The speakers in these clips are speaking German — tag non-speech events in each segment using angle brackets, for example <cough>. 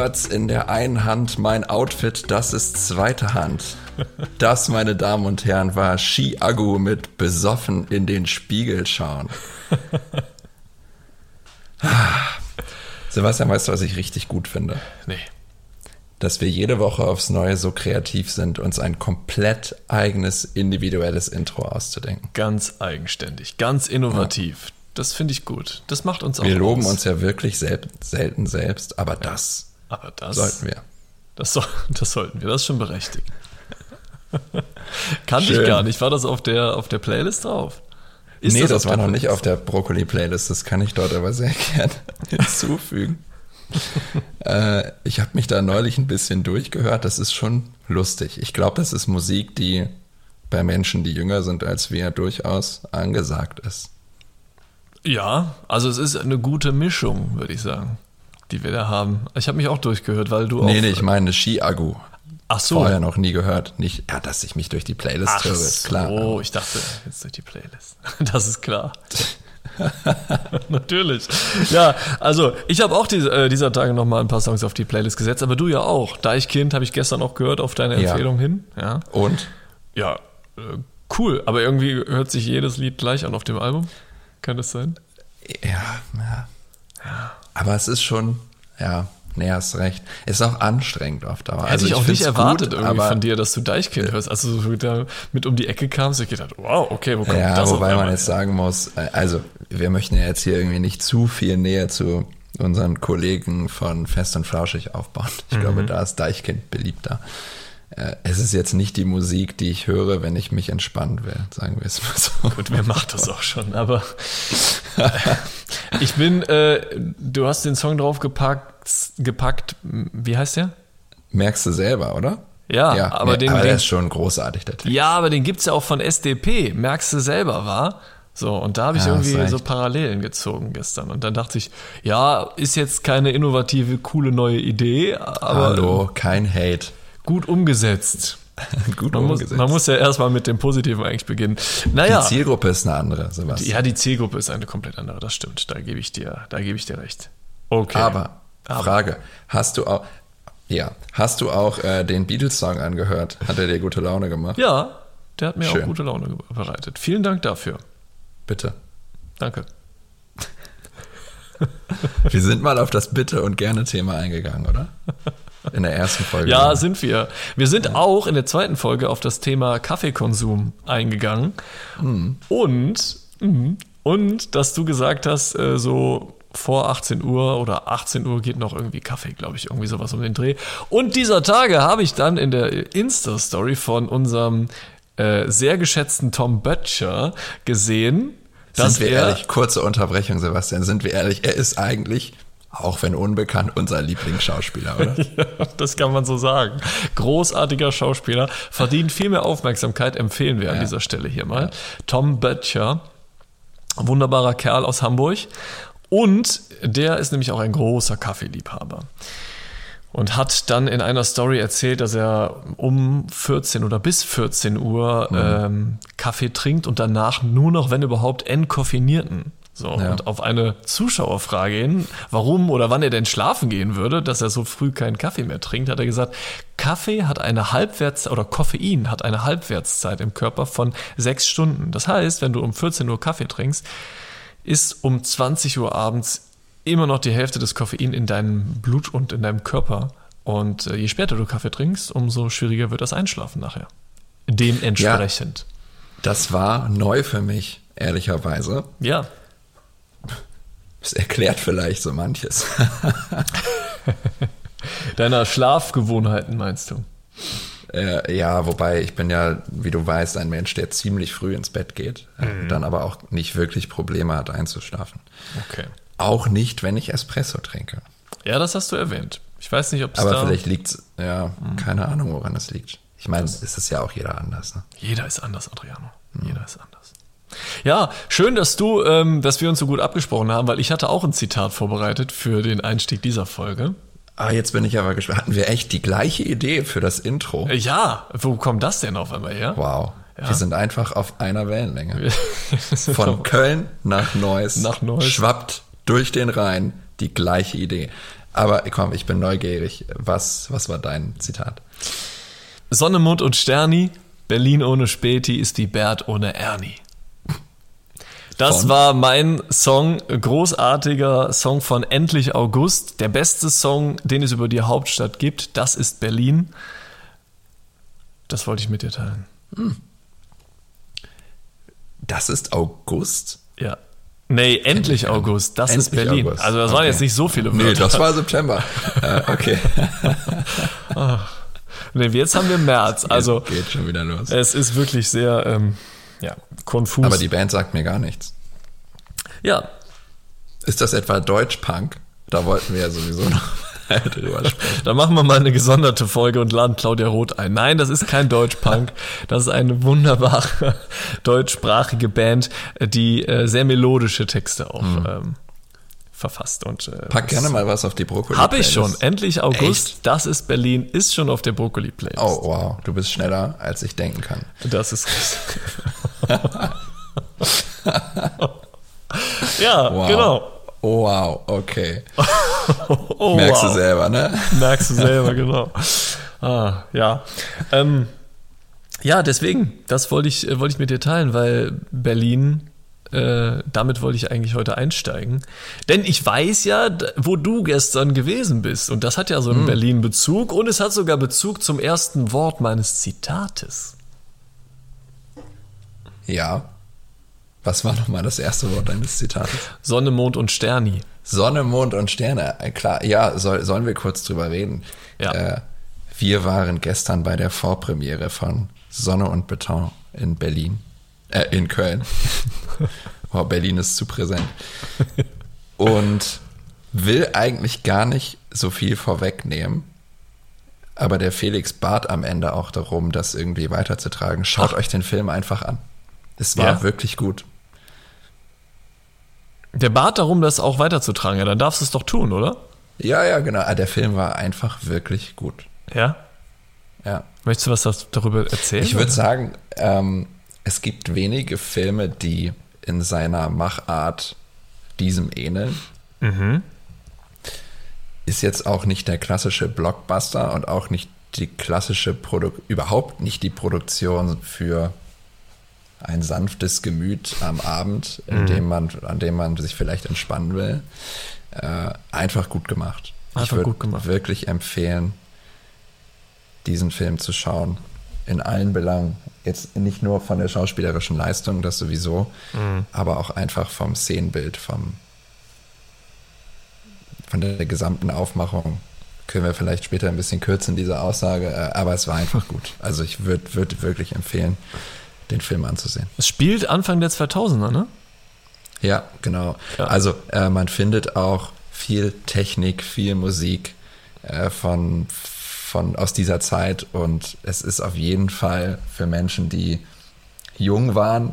Huberts in der einen Hand, mein Outfit, das ist zweite Hand. Das, meine Damen und Herren, war Ski-Agu mit besoffen in den Spiegel schauen. Sebastian, weißt du, was ich richtig gut finde? Nee. Dass wir jede Woche aufs Neue so kreativ sind, uns ein komplett eigenes, individuelles Intro auszudenken. Ganz eigenständig, ganz innovativ. Ja. Das finde ich gut. Das macht uns auch Wir loben uns ja wirklich sel selten selbst, aber ja. das, aber das sollten wir. Das, so, <laughs> das sollten wir, das ist schon berechtigt. <laughs> Kannte ich gar nicht. War das auf der, auf der Playlist drauf? Ist nee, das, das war noch nicht auf der Brokkoli-Playlist. Das kann ich dort aber sehr <laughs> gerne hinzufügen. äh, ich habe mich da neulich ein bisschen durchgehört. Das ist schon lustig. Ich glaube, das ist Musik, die bei Menschen, die jünger sind als wir, durchaus angesagt ist. Ja, also es ist eine gute Mischung, würde ich sagen, die wir da haben. Ich habe mich auch durchgehört, weil du nee, auch. Nee, nee, ich meine Ski-Agu. Ach so. Vorher noch nie gehört. Nicht, ja, dass ich mich durch die Playlist Ach höre, ist klar. Oh, ich dachte, jetzt durch die Playlist. <laughs> Das ist klar. <laughs> Natürlich. Ja, also ich habe auch die, äh, dieser Tage noch mal ein paar Songs auf die Playlist gesetzt, aber du ja auch. Deichkind habe ich gestern auch gehört auf deine Empfehlung ja. hin. Ja. Und? Ja, äh, cool. Aber irgendwie hört sich jedes Lied gleich an auf dem Album. Kann das sein? Ja, ja. ja. Aber es ist schon, ja, Nee, hast recht. Ist auch anstrengend auf Dauer. Hätte also ich auch nicht erwartet gut, irgendwie von dir, dass du Deichkind hörst. Also so da mit um die Ecke kamst, ich gedacht, wow, okay, wo kommt ja, das wobei man jetzt sagen muss, äh, also wir möchten ja jetzt hier irgendwie nicht zu viel näher zu unseren Kollegen von Fest und Flauschig aufbauen. Ich mhm. glaube, da ist Deichkind beliebter. Äh, es ist jetzt nicht die Musik, die ich höre, wenn ich mich entspannen will, sagen wir es mal so. Gut, wer macht das auch schon, aber <laughs> ich bin, äh, du hast den Song draufgepackt, gepackt, wie heißt der? Merkst du selber, oder? Ja, ja aber, den, aber der ist schon großartig, der Text. Ja, aber den gibt's ja auch von SDP, merkst du selber, war? So, und da habe ich ja, irgendwie so Parallelen gezogen gestern. Und dann dachte ich, ja, ist jetzt keine innovative, coole neue Idee, aber. Hallo, kein Hate. Gut umgesetzt. <laughs> Gut man umgesetzt. Muss, man muss ja erstmal mit dem Positiven eigentlich beginnen. Naja. Die Zielgruppe ist eine andere, Sebastian. Ja, die Zielgruppe ist eine komplett andere, das stimmt. Da gebe ich dir, da gebe ich dir recht. Okay. Aber, Aber. Frage, hast du auch, ja, hast du auch äh, den Beatles-Song angehört? Hat er dir gute Laune gemacht? Ja, der hat mir Schön. auch gute Laune bereitet. Vielen Dank dafür. Bitte. Danke. Wir sind mal auf das Bitte und gerne Thema eingegangen, oder? <laughs> In der ersten Folge. Ja, sind wir. Wir sind ja. auch in der zweiten Folge auf das Thema Kaffeekonsum eingegangen. Mhm. Und, mhm, und dass du gesagt hast, äh, so vor 18 Uhr oder 18 Uhr geht noch irgendwie Kaffee, glaube ich, irgendwie sowas um den Dreh. Und dieser Tage habe ich dann in der Insta-Story von unserem äh, sehr geschätzten Tom Butcher gesehen, dass sind wir er, ehrlich, kurze Unterbrechung, Sebastian, sind wir ehrlich, er ist eigentlich auch wenn unbekannt, unser Lieblingsschauspieler, oder? <laughs> ja, das kann man so sagen. Großartiger Schauspieler, verdient viel mehr Aufmerksamkeit, empfehlen wir ja. an dieser Stelle hier mal. Tom Böttcher, wunderbarer Kerl aus Hamburg. Und der ist nämlich auch ein großer Kaffeeliebhaber. Und hat dann in einer Story erzählt, dass er um 14 oder bis 14 Uhr mhm. ähm, Kaffee trinkt und danach nur noch, wenn überhaupt, entkoffinierten. So, ja. und auf eine Zuschauerfrage hin, warum oder wann er denn schlafen gehen würde, dass er so früh keinen Kaffee mehr trinkt, hat er gesagt, Kaffee hat eine Halbwertszeit oder Koffein hat eine Halbwertszeit im Körper von sechs Stunden. Das heißt, wenn du um 14 Uhr Kaffee trinkst, ist um 20 Uhr abends immer noch die Hälfte des Koffein in deinem Blut und in deinem Körper. Und äh, je später du Kaffee trinkst, umso schwieriger wird das Einschlafen nachher. Dementsprechend. Ja, das war neu für mich, ehrlicherweise. Ja. Das erklärt vielleicht so manches. <laughs> Deiner Schlafgewohnheiten meinst du? Äh, ja, wobei ich bin ja, wie du weißt, ein Mensch, der ziemlich früh ins Bett geht, äh, mhm. dann aber auch nicht wirklich Probleme hat einzuschlafen. Okay. Auch nicht, wenn ich Espresso trinke. Ja, das hast du erwähnt. Ich weiß nicht, ob es Aber da vielleicht liegt es, ja, mhm. keine Ahnung, woran es liegt. Ich meine, es ist ja auch jeder anders. Ne? Jeder ist anders, Adriano. Mhm. Jeder ist anders. Ja, schön, dass du, ähm, dass wir uns so gut abgesprochen haben, weil ich hatte auch ein Zitat vorbereitet für den Einstieg dieser Folge. Ah, jetzt bin ich aber gespannt. Hatten wir echt die gleiche Idee für das Intro? Ja, wo kommt das denn auf einmal her? Wow. Ja. Wir sind einfach auf einer Wellenlänge. <laughs> Von Köln nach Neuss, nach Neuss schwappt durch den Rhein die gleiche Idee. Aber komm, ich bin neugierig. Was, was war dein Zitat? Sonne, Mond und Sterni, Berlin ohne Späti ist wie Bert ohne Ernie. Das Von? war mein Song, großartiger Song von Endlich August. Der beste Song, den es über die Hauptstadt gibt, das ist Berlin. Das wollte ich mit dir teilen. Das ist August? Ja. Nee, endlich August, das ist Endlich Berlin. August. Also das waren Okay. jetzt nicht so viele Nee, Wörter. das war September. <laughs> äh, okay. Nee, jetzt haben wir März. Also Geht schon wieder los. es ist wirklich sehr ähm, ja, konfus. Aber die Band sagt mir gar nichts. ja, Ist das etwa Deutsch-Punk? Da wollten wir ja sowieso noch <laughs> drüber sprechen. Dann machen wir mal eine gesonderte Folge und laden Claudia Roth ein. Nein, das ist kein Deutschpunk. Das ist eine wunderbare <laughs> deutschsprachige Band, die äh, sehr melodische Texte auch ähm, verfasst. Und, äh, Pack gerne mal was auf die Brokkoli. Habe ich schon. Playlist. Endlich August. Echt? Das ist Berlin. Ist schon auf der Brokkoli-Playlist. Oh, wow. Du bist schneller, als ich denken kann. Das ist. <laughs> ja, Wow. genau. Oh, wow, okay. <laughs> Oh, Merkst wow. du selber, ne? Merkst du selber, genau. Ah, ja. Ähm, ja, deswegen, das wollte ich, äh, wollte ich mit dir teilen, weil Berlin, äh, damit wollte ich eigentlich heute einsteigen. Denn ich weiß ja, wo du gestern gewesen bist. Und das hat ja so einen Berlin-Bezug. Und es hat sogar Bezug zum ersten Wort meines Zitates. Ja. Was war nochmal das erste Wort deines Zitates? Sonne, Mond und Sterni. Sonne, Mond und Sterne. Äh, Klar, ja, soll, sollen wir kurz drüber reden? Ja. Äh, wir waren gestern bei der Vorpremiere von Sonne und Beton in Berlin. Äh, in Köln. <laughs> wow, Berlin ist zu präsent. Und will eigentlich gar nicht so viel vorwegnehmen. Aber der Felix bat am Ende auch darum, das irgendwie weiterzutragen. Schaut euch den Film einfach an. Es war Ja. wirklich gut. Der bat darum, das auch weiterzutragen. Ja, dann darfst du es doch tun, oder? Ja, ja, genau. Ah, Der Film war einfach wirklich gut. Ja. Ja. Möchtest du was darüber erzählen? Ich würde sagen, ähm, es gibt wenige Filme, die in seiner Machart diesem ähneln. Mhm. Ist jetzt auch nicht der klassische Blockbuster und auch nicht die klassische Produk überhaupt nicht die Produktion für ein sanftes Gemüt am Abend, Mhm. dem man, an dem man sich vielleicht entspannen will. Äh, einfach gut gemacht. Einfach ich würd gut gemacht. wirklich empfehlen, diesen Film zu schauen. In allen Belangen. Jetzt nicht nur von der schauspielerischen Leistung, das sowieso, Mhm. aber auch einfach vom Szenenbild, vom, von der gesamten Aufmachung. Können wir vielleicht später ein bisschen kürzen, diese Aussage, äh, aber es war einfach gut. Also ich würde würd wirklich empfehlen, den Film anzusehen. Es spielt Anfang der 2000er, ne? Ja, genau. Ja. Also äh, man findet auch viel Technik, viel Musik äh, von, von aus dieser Zeit und es ist auf jeden Fall für Menschen, die jung waren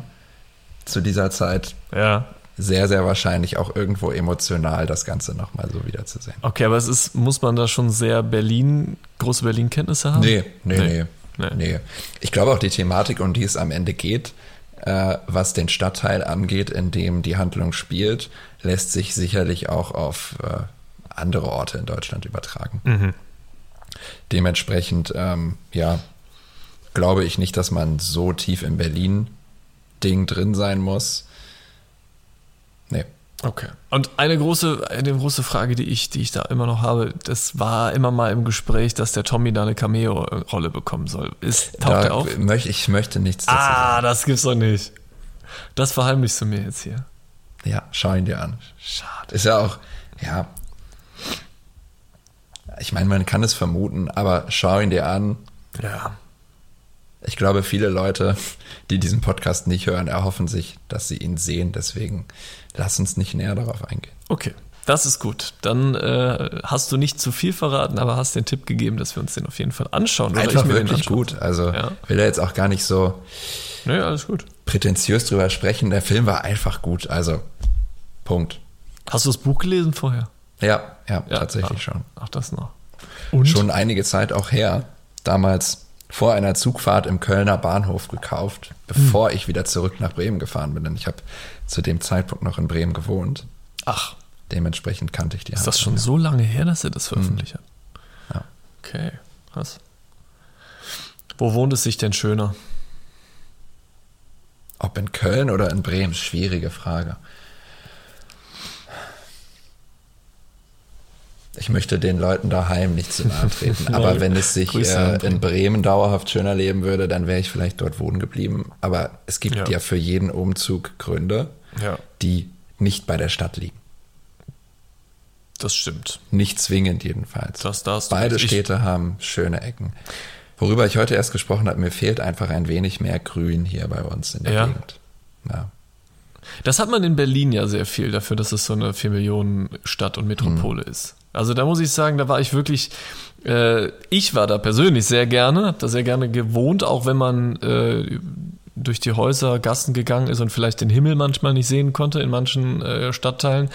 zu dieser Zeit, Ja. sehr, sehr wahrscheinlich auch irgendwo emotional das Ganze nochmal so wiederzusehen. Okay, aber es ist, muss man da schon sehr Berlin, große Berlin-Kenntnisse haben? Nee, nee, nee, Nee. nee. Ich glaube auch die Thematik, um die es am Ende geht, äh, was den Stadtteil angeht, in dem die Handlung spielt, lässt sich sicherlich auch auf äh, andere Orte in Deutschland übertragen. Mhm. Dementsprechend, ähm, ja, glaube ich nicht, dass man so tief im Berlin-Ding drin sein muss. Nee. Okay. Und eine große, eine große Frage, die ich, die ich da immer noch habe, das war immer mal im Gespräch, dass der Tommy da eine Cameo-Rolle bekommen soll. Ist, taucht Da er auf? möchte, ich möchte nichts dazu Ah, das gibt's doch nicht. Das verheimlichst du mir jetzt hier. sagen. Ja, schau ihn dir an. Schade. Ist ja auch, ja. Ich meine, man kann es vermuten, aber schau ihn dir an. Ja. Ich glaube, viele Leute, die diesen Podcast nicht hören, erhoffen sich, dass sie ihn sehen. Deswegen lass uns nicht näher darauf eingehen. Okay. Das ist gut. Dann äh, hast du nicht zu viel verraten, aber hast den Tipp gegeben, dass wir uns den auf jeden Fall anschauen. Oder Einfach wirklich gut. Also Ja. will da jetzt auch gar nicht so Nee, alles gut. prätentiös drüber sprechen. Der Film war einfach gut. Also Punkt. Hast du das Buch gelesen vorher? Ja, ja, Ja, tatsächlich ah, schon. Ach, das noch. Und? Schon einige Zeit auch her. Damals vor einer Zugfahrt im Kölner Bahnhof gekauft, bevor ich wieder zurück nach Bremen gefahren bin. Denn ich habe zu dem Zeitpunkt noch in Bremen gewohnt. Ach. Dementsprechend kannte ich die Ist das schon ja. so lange her, dass er das veröffentlicht mhm. hat? Ja. Okay, krass. Wo wohnt es sich denn schöner? Ob in Köln oder in Bremen? Schwierige Frage. Ich möchte den Leuten daheim nicht zu nahe treten. <laughs> Aber wenn es sich äh, in Bremen dauerhaft schöner leben würde, dann wäre ich vielleicht dort wohnen geblieben. Aber es gibt ja, ja für jeden Umzug Gründe, ja. die nicht bei der Stadt liegen. Das stimmt. Nicht zwingend jedenfalls. Das, das Beide Städte haben schöne Ecken. Worüber ich heute erst gesprochen habe, mir fehlt einfach ein wenig mehr Grün hier bei uns in der ja. Gegend. Ja. Das hat man in Berlin ja sehr viel dafür, dass es so eine 4 Millionen Stadt und Metropole mhm. ist. Also da muss ich sagen, da war ich wirklich, äh, ich war da persönlich sehr gerne, da sehr gerne gewohnt, auch wenn man äh, durch die Häuser, Gassen gegangen ist und vielleicht den Himmel manchmal nicht sehen konnte in manchen äh, Stadtteilen.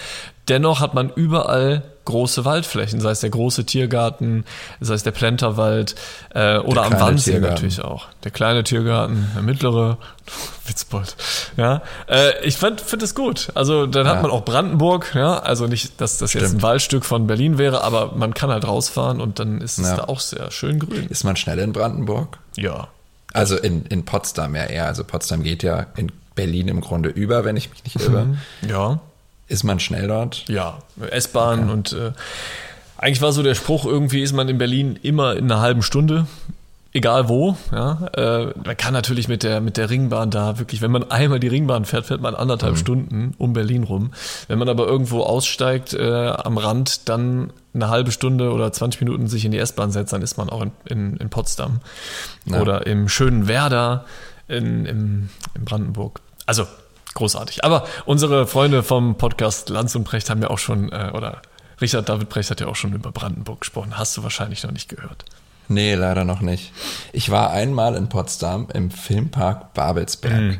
Dennoch hat man überall große Waldflächen, sei es der große Tiergarten, sei es der Plenterwald äh, oder am Wannsee natürlich auch. Der kleine Tiergarten, der mittlere, <laughs> Witzbold. Ja, äh, ich finde es gut. Also dann hat ja. man auch Brandenburg, ja, also nicht, dass das Stimmt. jetzt ein Waldstück von Berlin wäre, aber man kann halt rausfahren und dann ist es ja. da auch sehr schön grün. Ist man schnell in Brandenburg? Ja. Also in, in Potsdam ja eher. Also Potsdam geht ja in Berlin im Grunde über, wenn ich mich nicht irre. Mhm. Ja. Ist man schnell dort? Ja, S-Bahn okay. und äh, eigentlich war so der Spruch, irgendwie ist man in Berlin immer in einer halben Stunde egal wo. Ja, äh, man kann natürlich mit der mit der Ringbahn da wirklich, wenn man einmal die Ringbahn fährt, fährt man anderthalb mhm. Stunden um Berlin rum. Wenn man aber irgendwo aussteigt äh, am Rand, dann eine halbe Stunde oder 20 Minuten sich in die S-Bahn setzt, dann ist man auch in, in, in Potsdam ja. oder im schönen Werder in, in, in Brandenburg. Also großartig. Aber unsere Freunde vom Podcast Lanz und Brecht haben ja auch schon, äh, oder Richard David Brecht hat ja auch schon über Brandenburg gesprochen. Hast du wahrscheinlich noch nicht gehört. Nee, leider noch nicht. Ich war einmal in Potsdam im Filmpark Babelsberg. Mhm.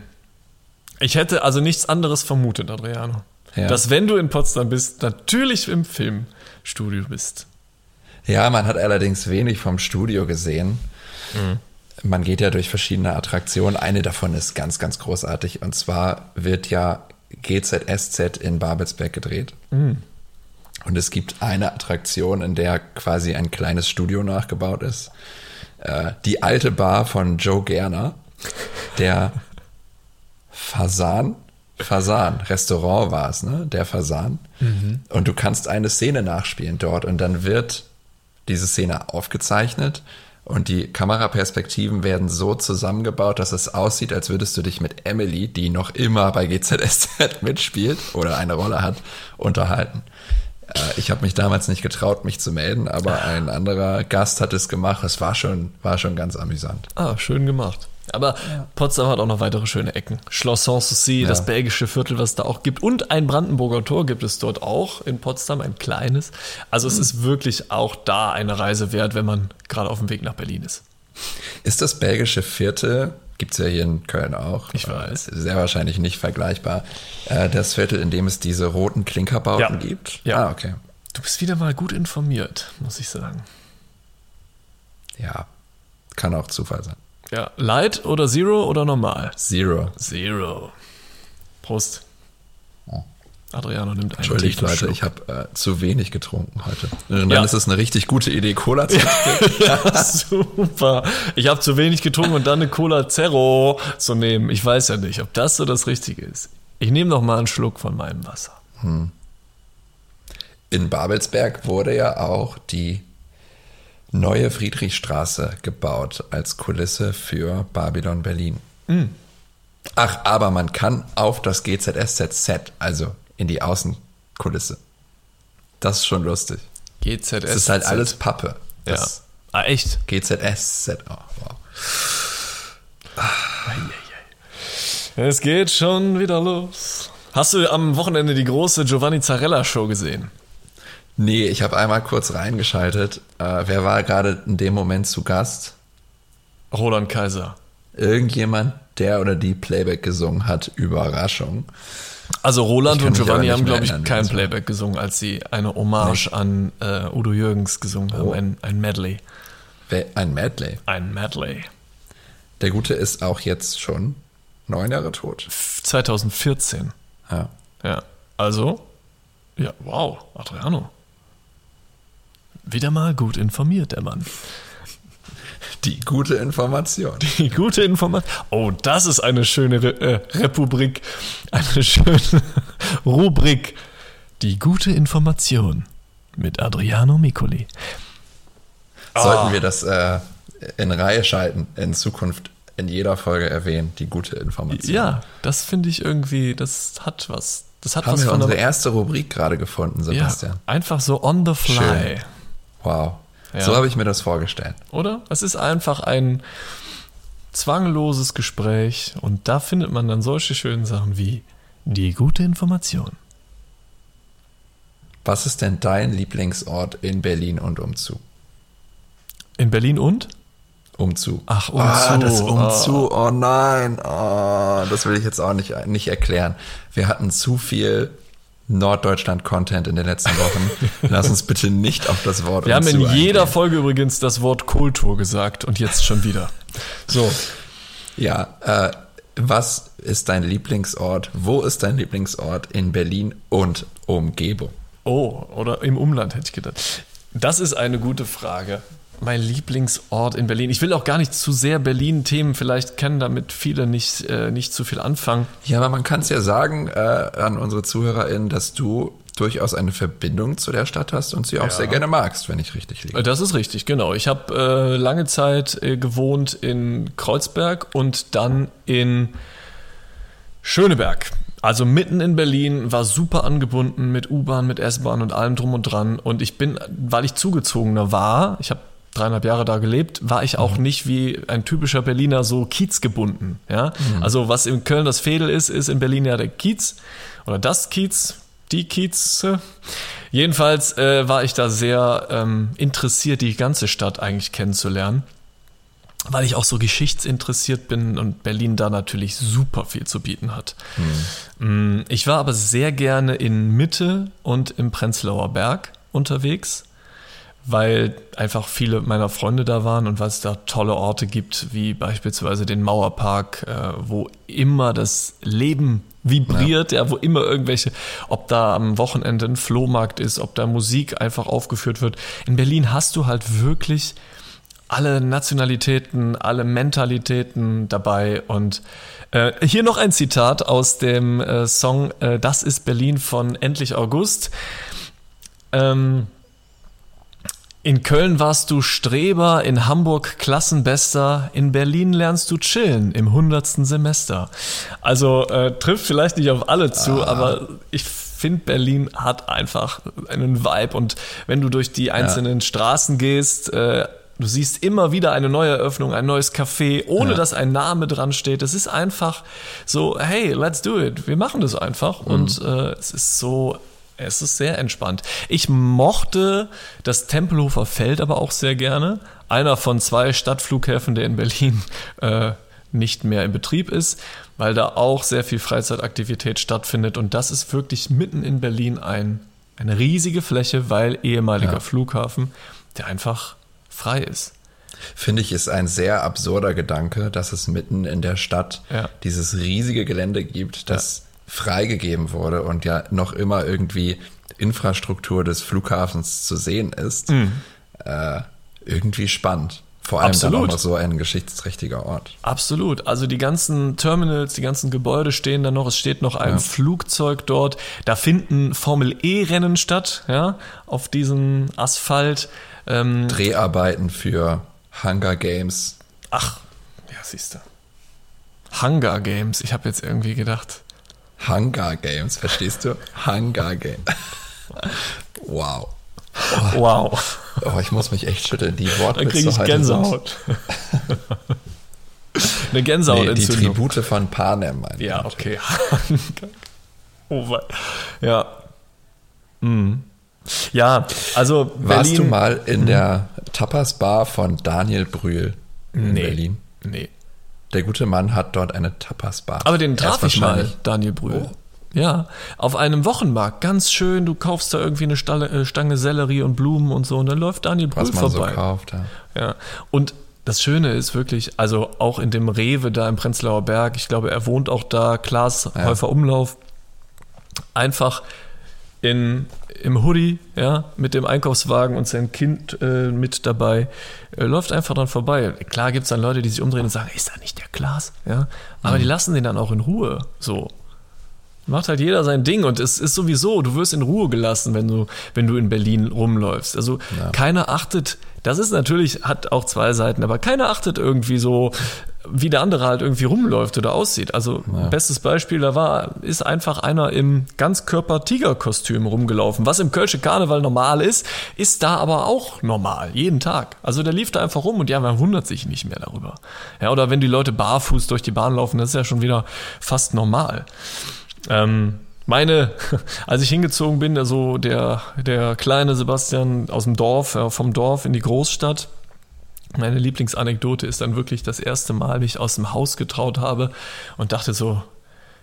Ich hätte also nichts anderes vermutet, Adriano. Ja. Dass wenn du in Potsdam bist, natürlich im Filmstudio bist. Ja, man hat allerdings wenig vom Studio gesehen. Mhm. Man geht ja durch verschiedene Attraktionen. Eine davon ist ganz, ganz großartig. Und zwar wird ja GZSZ in Babelsberg gedreht. Mhm. Und es gibt eine Attraktion, in der quasi ein kleines Studio nachgebaut ist. Äh, die alte Bar von Joe Gerner, der Fasan, Fasan, Restaurant war es, ne? Der Fasan. Mhm. Und du kannst eine Szene nachspielen dort und dann wird diese Szene aufgezeichnet und die Kameraperspektiven werden so zusammengebaut, dass es aussieht, als würdest du dich mit Emily, die noch immer bei GZSZ <laughs> mitspielt oder eine Rolle hat, unterhalten. Äh, ich habe mich damals nicht getraut, mich zu melden, aber ein anderer Gast hat es gemacht. Es war schon, war schon ganz amüsant. Ah, schön gemacht. Aber ja. Potsdam hat auch noch weitere schöne Ecken. Schloss Sanssouci, ja. das belgische Viertel, was es da auch gibt. Und ein Brandenburger Tor gibt es dort auch in Potsdam, ein kleines. Also es mhm. ist wirklich auch da eine Reise wert, wenn man gerade auf dem Weg nach Berlin ist. Ist das belgische Viertel Gibt es ja hier in Köln auch. Ich weiß. Sehr wahrscheinlich nicht vergleichbar. Äh, das Viertel, in dem es diese roten Klinkerbauten ja. gibt. Ja, ah, okay. Du bist wieder mal gut informiert, muss ich sagen. Ja, kann auch Zufall sein. Ja, Light oder Zero oder normal? Zero. Zero. Prost. Adriano nimmt einen Entschuldigt, Leute, ich habe äh, zu wenig getrunken heute. Und dann ist es eine richtig gute Idee, Cola zu <laughs> trinken. <laughs> ja, super. Ich habe zu wenig getrunken und dann eine Cola Zero zu nehmen. Ich weiß ja nicht, ob das so das Richtige ist. Ich nehme noch mal einen Schluck von meinem Wasser. Hm. In Babelsberg wurde ja auch die neue Friedrichstraße gebaut als Kulisse für Babylon Berlin. Mhm. Ach, aber man kann auf das GZSZ, also in die Außenkulisse. Das ist schon lustig. GZS. Das ist halt alles Pappe. Das ja. Ah, echt? GZSZ. Oh, wow. Es geht schon wieder los. Hast du am Wochenende die große Giovanni Zarella Show gesehen? Nee, ich habe einmal kurz reingeschaltet. Äh, wer war gerade in dem Moment zu Gast? Roland Kaiser. Irgendjemand, der oder die Playback gesungen hat. Überraschung. Also Roland und Giovanni haben, glaube ich, kein Playback gesungen, als sie eine Hommage nee. an äh, Udo Jürgens gesungen haben, oh. ein, ein Medley. Ein Medley? Ein Medley. Der Gute ist auch jetzt schon neun Jahre tot. 2014. Ja. Ja. Also Ja, wow, Adriano. Wieder mal gut informiert, der Mann. Die gute Information. Die gute Information. Oh, das ist eine schöne Re äh, Republik. Eine schöne <laughs> Rubrik. Die gute Information mit Adriano Micoli. Sollten wir das äh, in Reihe schalten, in Zukunft in jeder Folge erwähnen, die gute Information. Ja, das finde ich irgendwie, das hat was. Das hat Haben was wir von unsere erste Rubrik gerade gefunden, ja, Sebastian. einfach so on the fly. Schön. Wow. Ja. So habe ich mir das vorgestellt. Oder? Es ist einfach ein zwangloses Gespräch und da findet man dann solche schönen Sachen wie die gute Information. Was ist denn dein Lieblingsort in Berlin und umzu? In Berlin und? Umzu. Ach, Ah, umzu. das Umzu. Oh nein. Oh, das will ich jetzt auch nicht, nicht erklären. Wir hatten zu viel Norddeutschland-Content in den letzten Wochen. <laughs> Lass uns bitte nicht auf das Wort Wir haben in jeder eingehen. Folge übrigens das Wort Kultur gesagt und jetzt schon wieder. So, Ja, äh, was ist dein Lieblingsort? Wo ist dein Lieblingsort in Berlin und Umgebung? oh, oder im Umland hätte ich gedacht. Das ist eine gute Frage. Mein Lieblingsort in Berlin. Ich will auch gar nicht zu sehr Berlin-Themen vielleicht kennen, damit viele nicht, äh, nicht zu viel anfangen. Ja, aber man kann es ja sagen äh, an unsere ZuhörerInnen, dass du durchaus eine Verbindung zu der Stadt hast und sie auch sehr gerne magst, wenn ich richtig liege. Das ist richtig, genau. Ich habe äh, lange Zeit äh, gewohnt in Kreuzberg und dann in Schöneberg. Also mitten in Berlin, war super angebunden mit U-Bahn, mit S-Bahn und allem drum und dran. Und ich bin, weil ich zugezogener war, ich habe dreieinhalb Jahre da gelebt, war ich auch nicht wie ein typischer Berliner so kiezgebunden. Ja? Also was in Köln das Fädel ist, ist in Berlin ja der Kiez oder das Kiez, die Kieze. Jedenfalls äh, war ich da sehr ähm, interessiert, die ganze Stadt eigentlich kennenzulernen weil ich auch so geschichtsinteressiert bin und Berlin da natürlich super viel zu bieten hat. Mm, Ich war aber sehr gerne in Mitte und im Prenzlauer Berg unterwegs, weil einfach viele meiner Freunde da waren und weil es da tolle Orte gibt, wie beispielsweise den Mauerpark, äh, wo immer das Leben vibriert, ja. wo immer irgendwelche, ob da am Wochenende ein Flohmarkt ist, ob da Musik einfach aufgeführt wird. In Berlin hast du halt wirklich alle Nationalitäten, alle Mentalitäten dabei. Und äh, hier noch ein Zitat aus dem äh, Song äh, Das ist Berlin von Endlich August. Ähm, in Köln warst du Streber, in Hamburg Klassenbester, in Berlin lernst du chillen im hundertsten Semester. Also äh, trifft vielleicht nicht auf alle zu, aber ich finde, Berlin hat einfach einen Vibe. Und wenn du durch die einzelnen Straßen gehst, äh, du siehst immer wieder eine neue Eröffnung, ein neues Café, ohne Ja. dass ein Name dran steht. Es ist einfach so, hey, let's do it. Wir machen das einfach. Und äh, es ist so es ist sehr entspannt. Ich mochte das Tempelhofer Feld aber auch sehr gerne. Einer von zwei Stadtflughäfen, der in Berlin äh, nicht mehr in Betrieb ist, weil da auch sehr viel Freizeitaktivität stattfindet. Und das ist wirklich mitten in Berlin ein, eine riesige Fläche, weil ehemaliger Ja. Flughafen, der einfach frei ist. Finde ich, ist ein sehr absurder Gedanke, dass es mitten in der Stadt Ja. dieses riesige Gelände gibt, das freigegeben wurde und ja noch immer irgendwie Infrastruktur des Flughafens zu sehen ist. Mhm. Äh, irgendwie spannend. Vor allem dann Absolut. auch noch so ein geschichtsträchtiger Ort. Absolut. Also die ganzen Terminals, die ganzen Gebäude stehen da noch. Es steht noch ein Flugzeug dort. Da finden Formel E-Rennen statt, ja, auf diesem Asphalt. Ähm, Dreharbeiten für Hunger Games. ach, ja, siehst du. Hunger Games. Ich habe jetzt irgendwie gedacht. Hunger Games, verstehst du? Hunger Games. wow. Wow. Oh, ich muss mich echt schütteln. Die Da Wortwitze kriege ich Gänsehaut. Eine Sind, nee, die. Tribute von Panem. meine ich. ja, okay. <laughs> oh, wei- ja. Mhm. Ja, also Warst Berlin, du mal in der Tapas-Bar von Daniel Brühl in Nee. Berlin? Nee. Der gute Mann hat dort eine Tapas-Bar. Aber den traf ich mal, Daniel Brühl. Oh. Ja, auf einem Wochenmarkt, ganz schön. Du kaufst da irgendwie eine Stalle, äh, Stange Sellerie und Blumen und so, und dann läuft Daniel Brühl Was man so vorbei. kauft. Ja. ja, und das Schöne ist wirklich, also auch in dem Rewe da im Prenzlauer Berg, ich glaube, er wohnt auch da, Klaas Ja. Häufer Umlauf, einfach in, im Hoodie, ja, mit dem Einkaufswagen und sein Kind äh, mit dabei, äh, läuft einfach dann vorbei. Klar gibt es dann Leute, die sich umdrehen und sagen, ist da nicht der Klaas? Ja, aber mhm. die lassen den dann auch in Ruhe, so. Macht halt jeder sein Ding und es ist sowieso, du wirst in Ruhe gelassen, wenn du, wenn du in Berlin rumläufst. Also ja. keiner achtet, das ist natürlich, hat auch zwei Seiten, aber keiner achtet irgendwie so, wie der andere halt irgendwie rumläuft oder aussieht. Also ja. bestes Beispiel, da war, ist einfach einer im Ganzkörper-Tiger-Kostüm rumgelaufen. Was im Kölsche Karneval normal ist, ist da aber auch normal, jeden Tag. Also der lief da einfach rum und ja, man wundert sich nicht mehr darüber. Ja, oder wenn die Leute barfuß durch die Bahn laufen, das ist ja schon wieder fast normal. Ähm, meine, <laughs> als ich hingezogen bin, also der, der kleine Sebastian aus dem Dorf, äh, vom Dorf in die Großstadt, meine Lieblingsanekdote ist dann wirklich das erste Mal, wie ich aus dem Haus getraut habe und dachte so,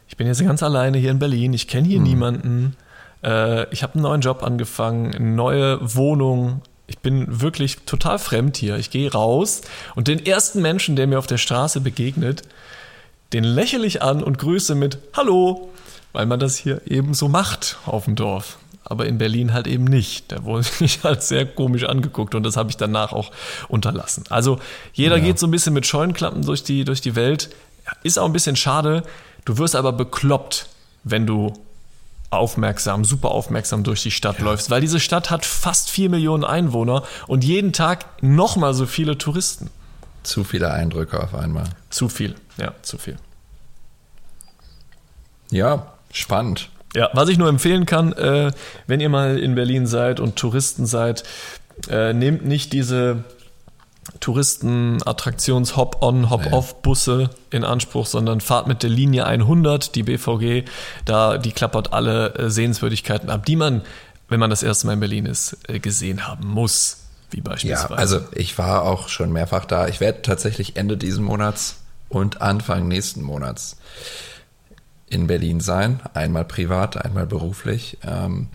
ich bin jetzt ganz alleine hier in Berlin, ich kenne hier mhm. niemanden, äh, ich habe einen neuen Job angefangen, eine neue Wohnung, ich bin wirklich total fremd hier. Ich gehe raus und den ersten Menschen, der mir auf der Straße begegnet, den lächle ich an und grüße mit Hallo weil man das hier eben so macht auf dem Dorf. Aber in Berlin halt eben nicht. Da wurde <laughs> ich halt sehr komisch angeguckt und das habe ich danach auch unterlassen. Also jeder ja. geht so ein bisschen mit Scheunenklappen durch die, durch die Welt. Ist auch ein bisschen schade. Du wirst aber bekloppt, wenn du aufmerksam, super aufmerksam durch die Stadt ja. läufst, weil diese Stadt hat fast vier Millionen Einwohner und jeden Tag nochmal so viele Touristen. Zu viele Eindrücke auf einmal. Zu viel, ja, zu viel. Ja, Spannend. Ja, was ich nur empfehlen kann, äh, wenn ihr mal in Berlin seid und Touristen seid, äh, nehmt nicht diese Touristenattraktions Hop-on, Hop-off-Busse in Anspruch, sondern fahrt mit der Linie 100, die BVG, da die klappert alle äh, Sehenswürdigkeiten ab, die man, wenn man das erste Mal in Berlin ist, äh, gesehen haben muss, wie beispielsweise. Ja, also ich war auch schon mehrfach da. Ich werde tatsächlich Ende diesen Monats und Anfang nächsten Monats in Berlin sein, einmal privat, einmal beruflich. Ähm,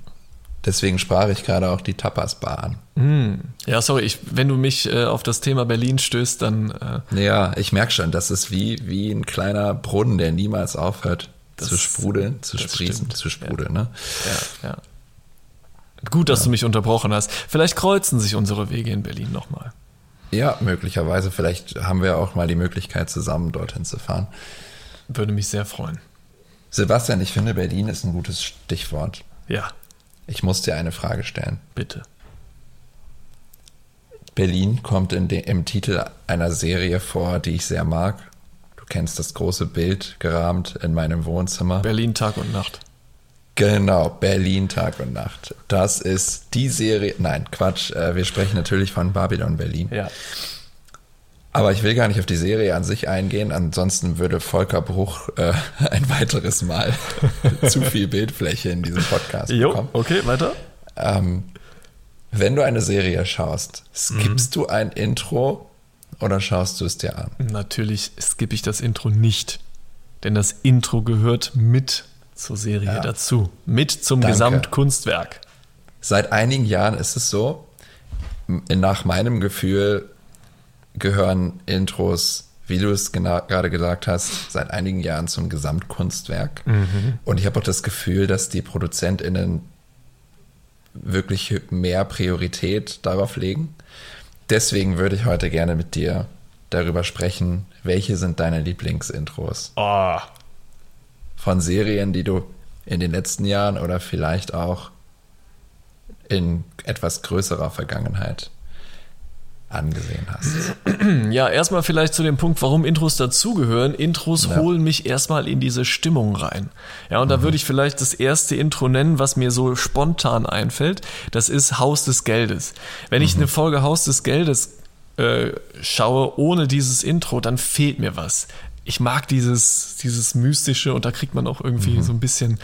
deswegen sprach ich gerade auch die Tapas-Bar an. Mm. Ja, sorry, ich, wenn du mich äh, auf das Thema Berlin stößt, dann. Äh, ja, ich merke schon, das ist wie, wie ein kleiner Brunnen, der niemals aufhört das, zu sprudeln, zu sprießen, stimmt. zu sprudeln. Ja. Ne? Ja, ja. Gut, dass ja. du mich unterbrochen hast. Vielleicht kreuzen sich unsere Wege in Berlin nochmal. Ja, möglicherweise. Vielleicht haben wir auch mal die Möglichkeit, zusammen dorthin zu fahren. Würde mich sehr freuen. Sebastian, ich finde, Berlin ist ein gutes Stichwort. Ja. Ich muss dir eine Frage stellen. Bitte. Berlin kommt in de, im Titel einer Serie vor, die ich sehr mag. Du kennst das große Bild gerahmt in meinem Wohnzimmer. Berlin Tag und Nacht. Genau, Berlin Tag und Nacht. Das ist die Serie. Nein, Quatsch. Äh, wir sprechen natürlich von Babylon Berlin. Ja. Aber ich will gar nicht auf die Serie an sich eingehen, ansonsten würde Volker Bruch äh, <laughs> ein weiteres Mal <laughs> zu viel Bildfläche in diesem Podcast jo, bekommen. Okay, weiter. Ähm, wenn du eine Serie schaust, skippst mhm. du ein Intro oder schaust du es dir an? Natürlich skippe ich das Intro nicht, denn das Intro gehört mit zur Serie ja. dazu, mit zum Danke. Gesamtkunstwerk. Seit einigen Jahren ist es so, nach meinem Gefühl gehören Intros, wie du es gerade gesagt hast, seit einigen Jahren zum Gesamtkunstwerk. Mhm. Und ich habe auch das Gefühl, dass die ProduzentInnen wirklich mehr Priorität darauf legen. Deswegen würde ich heute gerne mit dir darüber sprechen, welche sind deine Lieblingsintros? Oh. Von Serien, die du in den letzten Jahren oder vielleicht auch in etwas größerer Vergangenheit angesehen hast. <clears throat> Ja, erstmal vielleicht zu dem Punkt, warum Intros dazugehören. Intros ja. holen mich erstmal in diese Stimmung rein. Ja, und mhm. da würde ich vielleicht das erste Intro nennen, was mir so spontan einfällt. Das ist Haus des Geldes. Wenn mhm. ich eine Folge Haus des Geldes äh, schaue ohne dieses Intro, dann fehlt mir was. Ich mag dieses, dieses Mystische und da kriegt man auch irgendwie mhm. so ein bisschen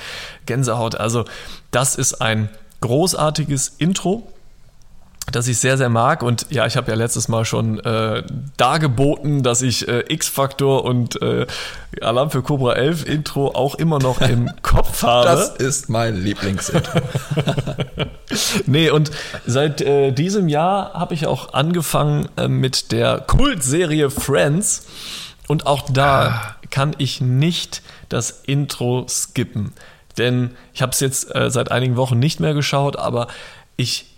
Gänsehaut. Also, das ist ein großartiges Intro das ich sehr, sehr mag. Und ja, ich habe ja letztes Mal schon äh, dargeboten, dass ich äh, X-Factor und äh, Alarm für Cobra 11 Intro auch immer noch im <laughs> Kopf habe. Das ist mein Lieblingsintro. <laughs> nee, und seit äh, diesem Jahr habe ich auch angefangen äh, mit der Kultserie Friends. Und auch da ah. kann ich nicht das Intro skippen. Denn ich habe es jetzt äh, seit einigen Wochen nicht mehr geschaut, aber ich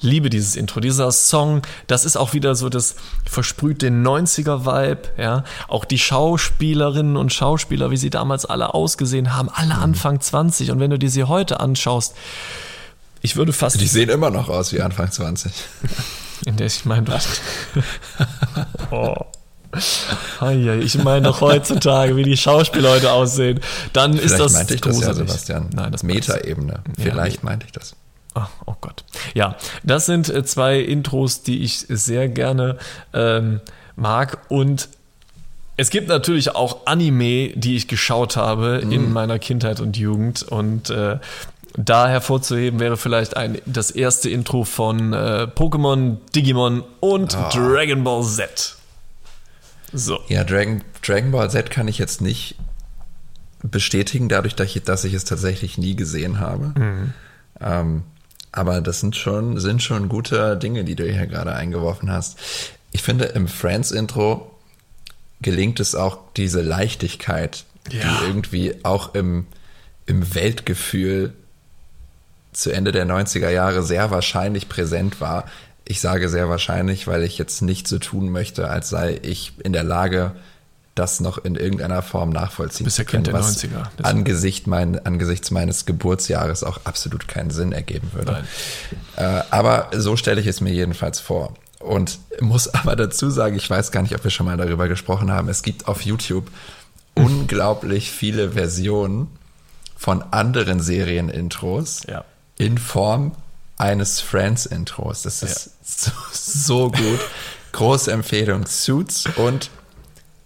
liebe dieses Intro. Dieser Song, das ist auch wieder so das versprüht den 90er-Vibe, ja. Auch die Schauspielerinnen und Schauspieler, wie sie damals alle ausgesehen haben, alle mhm. Anfang 20. Und wenn du dir sie heute anschaust, ich würde fast. Die sehen immer noch aus wie Anfang 20. <laughs> In der ich meine, was? <laughs> oh. Ich meine doch heutzutage, wie die Schauspieler heute aussehen. Dann Vielleicht ist das meinte ich gruselig. das ja, Sebastian. Nein, das Metaebene. Vielleicht ja, meinte ich das. Oh, oh, Gott. Ja, das sind äh, zwei Intros, die ich sehr gerne ähm, mag. Und es gibt natürlich auch Anime, die ich geschaut habe mm. in meiner Kindheit und Jugend. Und äh, da hervorzuheben wäre vielleicht ein, das erste Intro von äh, Pokémon, Digimon und oh. Dragon Ball Z. So. Ja, Dragon, Dragon Ball Z kann ich jetzt nicht bestätigen, dadurch, dass ich, dass ich es tatsächlich nie gesehen habe. Mhm. Ähm, aber das sind schon, sind schon gute Dinge, die du hier gerade eingeworfen hast. Ich finde, im Friends-Intro gelingt es auch diese Leichtigkeit, ja. die irgendwie auch im, im Weltgefühl zu Ende der 90er Jahre sehr wahrscheinlich präsent war. Ich sage sehr wahrscheinlich, weil ich jetzt nicht so tun möchte, als sei ich in der Lage, das noch in irgendeiner Form nachvollziehen Bist ja Kind der 90er. Angesicht mein, angesichts meines Geburtsjahres auch absolut keinen Sinn ergeben würde. Äh, aber so stelle ich es mir jedenfalls vor. Und muss <laughs> aber dazu sagen, ich weiß gar nicht, ob wir schon mal darüber gesprochen haben. Es gibt auf YouTube unglaublich viele Versionen von anderen Serien-Intros ja. in Form eines Friends-Intros. Das ist ja. so, so gut. Große Empfehlung. Suits und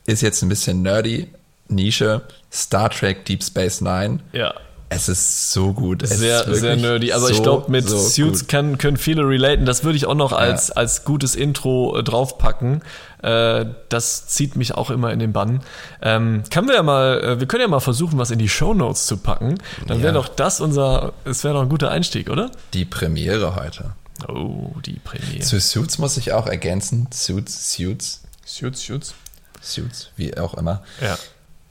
ist jetzt ein bisschen nerdy, Nische, Star Trek Deep Space Nine. Ja. Es ist so gut. Es sehr, sehr nerdy. Aber so, ich glaube, mit so Suits kann, können viele relaten. Das würde ich auch noch als, ja. als gutes Intro äh, draufpacken. Äh, das zieht mich auch immer in den Bann. Ähm, können wir ja mal, äh, wir können ja mal versuchen, was in die Show Notes zu packen. Dann wäre ja. doch das unser, es wäre doch ein guter Einstieg, oder? Die Premiere heute. Oh, die Premiere. Zu Suits muss ich auch ergänzen. Suits, Suits. Suits, Suits. Suits, wie auch immer. Ja.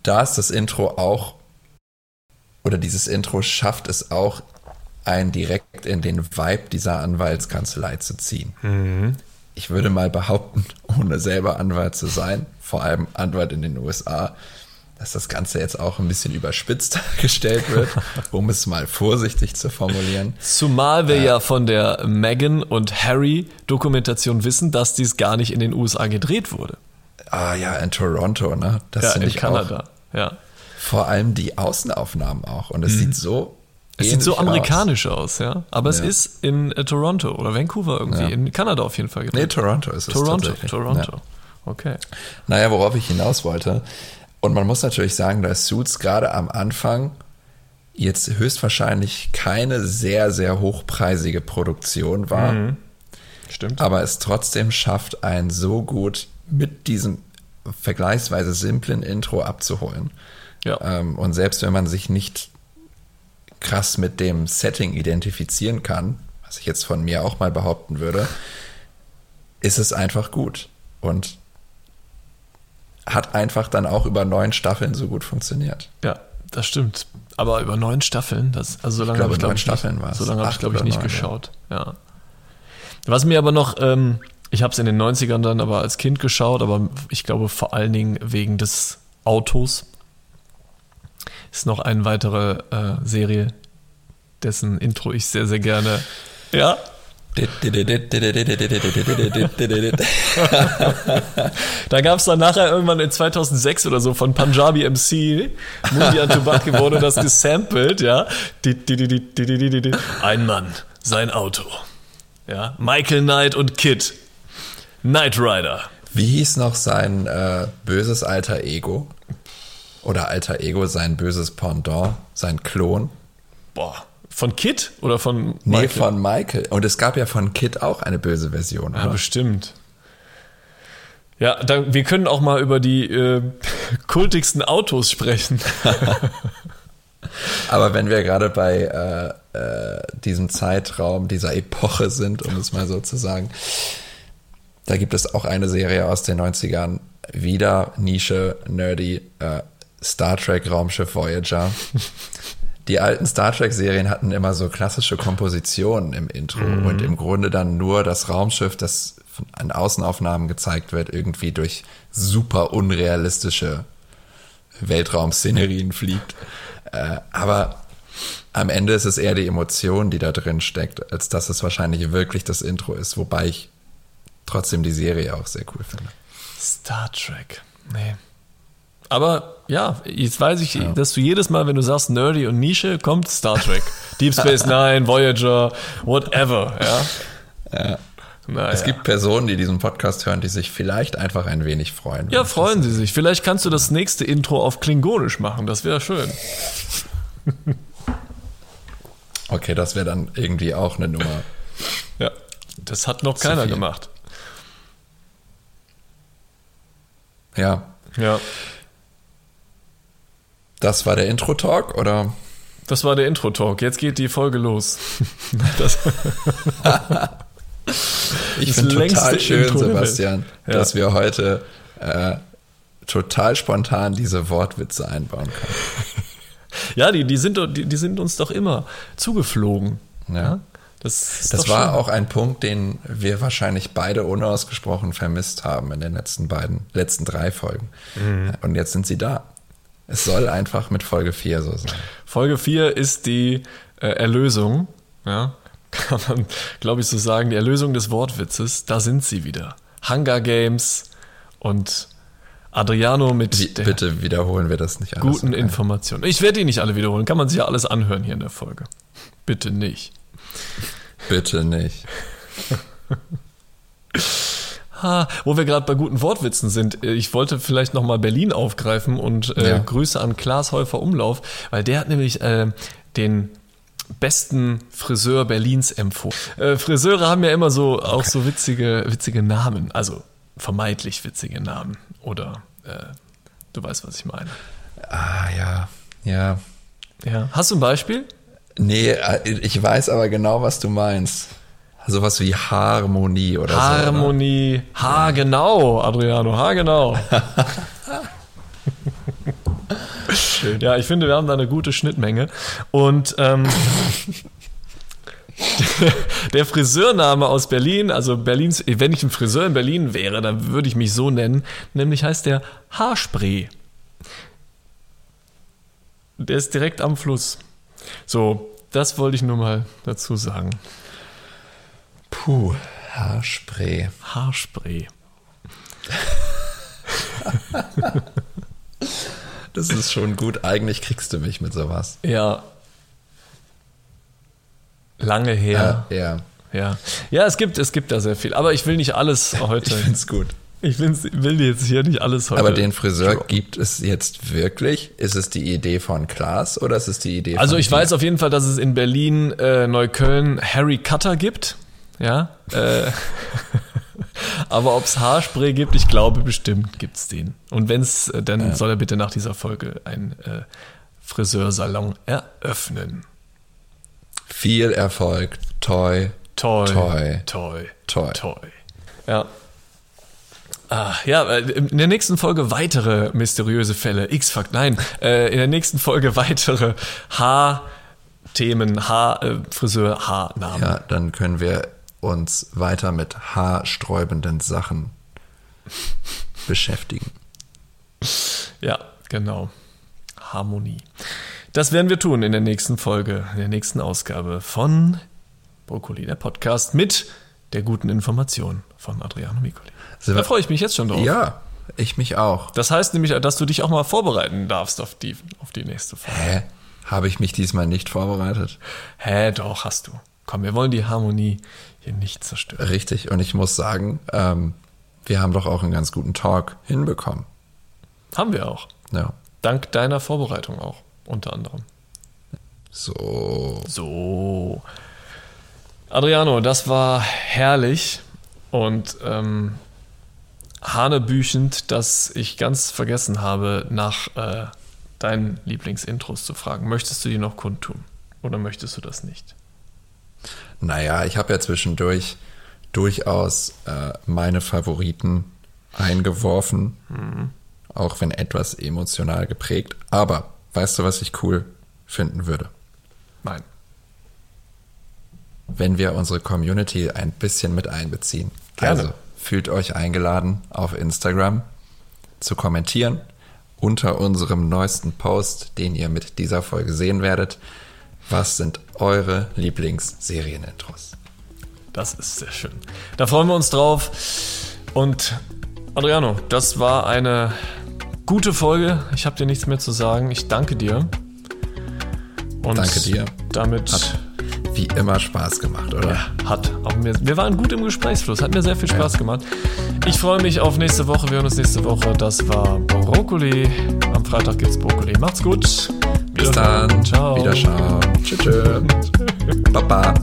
Da ist das Intro auch, oder dieses Intro schafft es auch, einen direkt in den Vibe dieser Anwaltskanzlei zu ziehen. Mhm. Ich würde mal behaupten, <laughs> ohne selber Anwalt zu sein, vor allem Anwalt in den USA, dass das Ganze jetzt auch ein bisschen überspitzt <laughs> dargestellt wird, <laughs> um es mal vorsichtig zu formulieren. Zumal wir äh, ja von der Meghan und Harry Dokumentation wissen, dass dies gar nicht in den USA gedreht wurde. Ah ja, in Toronto, ne? Das ja, in ich Kanada, auch, ja. Vor allem die Außenaufnahmen auch. Und es mhm. sieht so. Es sieht so amerikanisch aus, aus ja. Aber ja. es ist in äh, Toronto oder Vancouver irgendwie. Ja. In Kanada auf jeden Fall gedreht. Nee, Toronto ist es. Toronto, Toronto. Ja. Okay. Naja, worauf ich hinaus wollte. Und man muss natürlich sagen, dass Suits gerade am Anfang jetzt höchstwahrscheinlich keine sehr, sehr hochpreisige Produktion war. Mhm. Stimmt. Aber es trotzdem schafft, ein so gut mit diesem vergleichsweise simplen Intro abzuholen. Ja. Ähm, und selbst wenn man sich nicht krass mit dem Setting identifizieren kann, was ich jetzt von mir auch mal behaupten würde, ist es einfach gut. Und hat einfach dann auch über neun Staffeln so gut funktioniert. Ja, das stimmt. Aber über neun Staffeln, das, also so lange habe ich, glaube ich, Staffeln nicht, so lange hab ich, glaub ich, nicht neun, geschaut. Ja. ja. Was mir aber noch ähm, ich habe es in den 90ern dann aber als Kind geschaut, aber ich glaube vor allen Dingen wegen des Autos. Ist noch eine weitere äh, Serie, dessen Intro ich sehr, sehr gerne. Ja. da gab es dann nachher irgendwann in 2006 oder so von Punjabi MC, Mundian Tobacco wurde das gesampelt, ja. Ein Mann, sein Auto. Ja, Michael Knight und Kid. Knight Rider. Wie hieß noch sein äh, böses alter Ego? Oder alter Ego, sein böses Pendant, sein Klon? Boah. Von Kit oder von Michael? Nee, von Michael. Und es gab ja von Kit auch eine böse Version. Ja, oder? bestimmt. Ja, da, wir können auch mal über die äh, <laughs> kultigsten Autos sprechen. <laughs> Aber wenn wir gerade bei äh, äh, diesem Zeitraum, dieser Epoche sind, um es mal so zu sagen, da gibt es auch eine Serie aus den 90ern, wieder Nische, nerdy, äh, Star Trek Raumschiff Voyager. <laughs> die alten Star Trek-Serien hatten immer so klassische Kompositionen im Intro mhm. und im Grunde dann nur das Raumschiff, das an Außenaufnahmen gezeigt wird, irgendwie durch super unrealistische Weltraumszenerien <laughs> fliegt. Äh, aber am Ende ist es eher die Emotion, die da drin steckt, als dass es wahrscheinlich wirklich das Intro ist, wobei ich trotzdem die Serie auch sehr cool finde. Star Trek. Nee. Aber ja, jetzt weiß ich, ja. dass du jedes Mal, wenn du sagst Nerdy und Nische, kommt Star Trek. <laughs> Deep Space Nine, Voyager, whatever, ja. ja. Naja. Es gibt Personen, die diesen Podcast hören, die sich vielleicht einfach ein wenig freuen. Ja, freuen sie sich. Vielleicht kannst du das nächste Intro auf Klingonisch machen. Das wäre schön. <laughs> okay, das wäre dann irgendwie auch eine Nummer. Ja, das hat noch keiner gemacht. Ja. Ja. Das war der Intro-Talk, oder? Das war der Intro-Talk. Jetzt geht die Folge los. <laughs> ich finde total schön, Intro Sebastian, ja. dass wir heute äh, total spontan diese Wortwitze einbauen können. <laughs> Ja, die, die, sind, die, die sind uns doch immer zugeflogen. Ja. ja? Das, das war schön. auch ein Punkt, den wir wahrscheinlich beide unausgesprochen vermisst haben in den letzten beiden, letzten drei Folgen. Mhm. Und jetzt sind sie da. Es soll einfach mit Folge 4 so sein. Folge 4 ist die äh, Erlösung, ja, <laughs> kann man, glaube ich, so sagen, die Erlösung des Wortwitzes. Da sind sie wieder. Hunger Games und Adriano mit Wie, bitte wiederholen wir das nicht alles. Guten Informationen. Ich werde die nicht alle wiederholen. Kann man sich ja alles anhören hier in der Folge. Bitte nicht. Bitte nicht. ha, wo wir gerade bei guten Wortwitzen sind, äh, ich wollte vielleicht nochmal Berlin aufgreifen und äh, ja. Grüße an Klaas Häufer Umlauf, weil der hat nämlich äh, den besten Friseur Berlins empfohlen. Äh, Friseure haben ja immer so auch so witzige, witzige Namen, also vermeintlich witzige Namen. Oder äh, du weißt, was ich meine. Ah ja, ja. Ja. Hast du ein Beispiel? Nee, äh, ich weiß aber genau, was du meinst. Sowas wie Harmonie oder Harmonie. so. Harmonie. Ha, genau, Adriano, ha, genau. ja, ich finde, wir haben da eine gute Schnittmenge. Und ähm, <laughs> der Friseurname aus Berlin, also Berlins, wenn ich ein Friseur in Berlin wäre, dann würde ich mich so nennen. Nämlich heißt der Haarspray. Der ist direkt am Fluss. So, das wollte ich nur mal dazu sagen. Puh, Haarspray. Haarspray. <laughs> das ist schon gut. Eigentlich kriegst du mich mit sowas. Ja. Lange her. Ja. Ja, ja. ja es, gibt, es gibt da sehr viel. Aber ich will nicht alles <laughs> heute. ich finde es gut. Ich will jetzt hier nicht alles heute. Aber den Friseur droppen. gibt es jetzt wirklich? Ist es die Idee von Klaas oder ist es die Idee also von Also ich dir? weiß auf jeden Fall, dass es in Berlin, äh, Neukölln Harry Cutter gibt. Ja. Äh, <laughs> aber ob es Haarspray gibt, ich glaube bestimmt gibt es den. Und wenn es, äh, dann ja. soll er bitte nach dieser Folge ein äh, Friseursalon eröffnen. Viel Erfolg. Toi. Toi. Toi. Toi. Toi. Toi. Ja. Ah, ja, äh, in der nächsten Folge weitere mysteriöse Fälle. X-Fakt, nein. Äh, in der nächsten Folge <laughs> weitere Haarthemen, Haar, äh, Friseur, Haarnamen. Ja, dann können wir uns weiter mit haarsträubenden Sachen <laughs> beschäftigen. Ja, genau. Harmonie. Das werden wir tun in der nächsten Folge, in der nächsten Ausgabe von Brokkoli, der Podcast mit der guten Information von Adriano Micoli. Da freue ich mich jetzt schon drauf. Ja, ich mich auch. Das heißt nämlich, dass du dich auch mal vorbereiten darfst auf die, auf die nächste Folge. Hä? Habe ich mich diesmal nicht vorbereitet? Hä, doch, hast du. Komm, wir wollen die Harmonie hier nicht zerstören. Richtig, und ich muss sagen, ähm, wir haben doch auch einen ganz guten Talk hinbekommen. Haben wir auch. Ja. Dank deiner Vorbereitung auch, unter anderem. So. So. Adriano, das war herrlich und ähm, hanebüchend, dass ich ganz vergessen habe, nach äh, deinen Lieblingsintros zu fragen. Möchtest du die noch kundtun oder möchtest du das nicht? Naja, ich habe ja zwischendurch durchaus äh, meine Favoriten eingeworfen, mhm. auch wenn etwas emotional geprägt. Aber weißt du, was ich cool finden würde? Nein. Wenn wir unsere Community ein bisschen mit einbeziehen. Gerne. Also fühlt euch eingeladen, auf Instagram zu kommentieren unter unserem neuesten Post, den ihr mit dieser Folge sehen werdet. Was sind eure Lieblingsserienintros? Das ist sehr schön. Da freuen wir uns drauf. Und Adriano, das war eine gute Folge. Ich habe dir nichts mehr zu sagen. Ich danke dir. Und danke dir. Damit hat wie immer Spaß gemacht, oder? Ja, hat. Auch mir, wir waren gut im Gesprächsfluss. Hat mir sehr viel Spaß ja. gemacht. Ich freue mich auf nächste Woche. Wir hören uns nächste Woche. Das war Brokkoli. Am Freitag gibt's Brokkoli. Macht's gut. Bis dann. Ciao. Wiederschauen. Tschüss. Baba.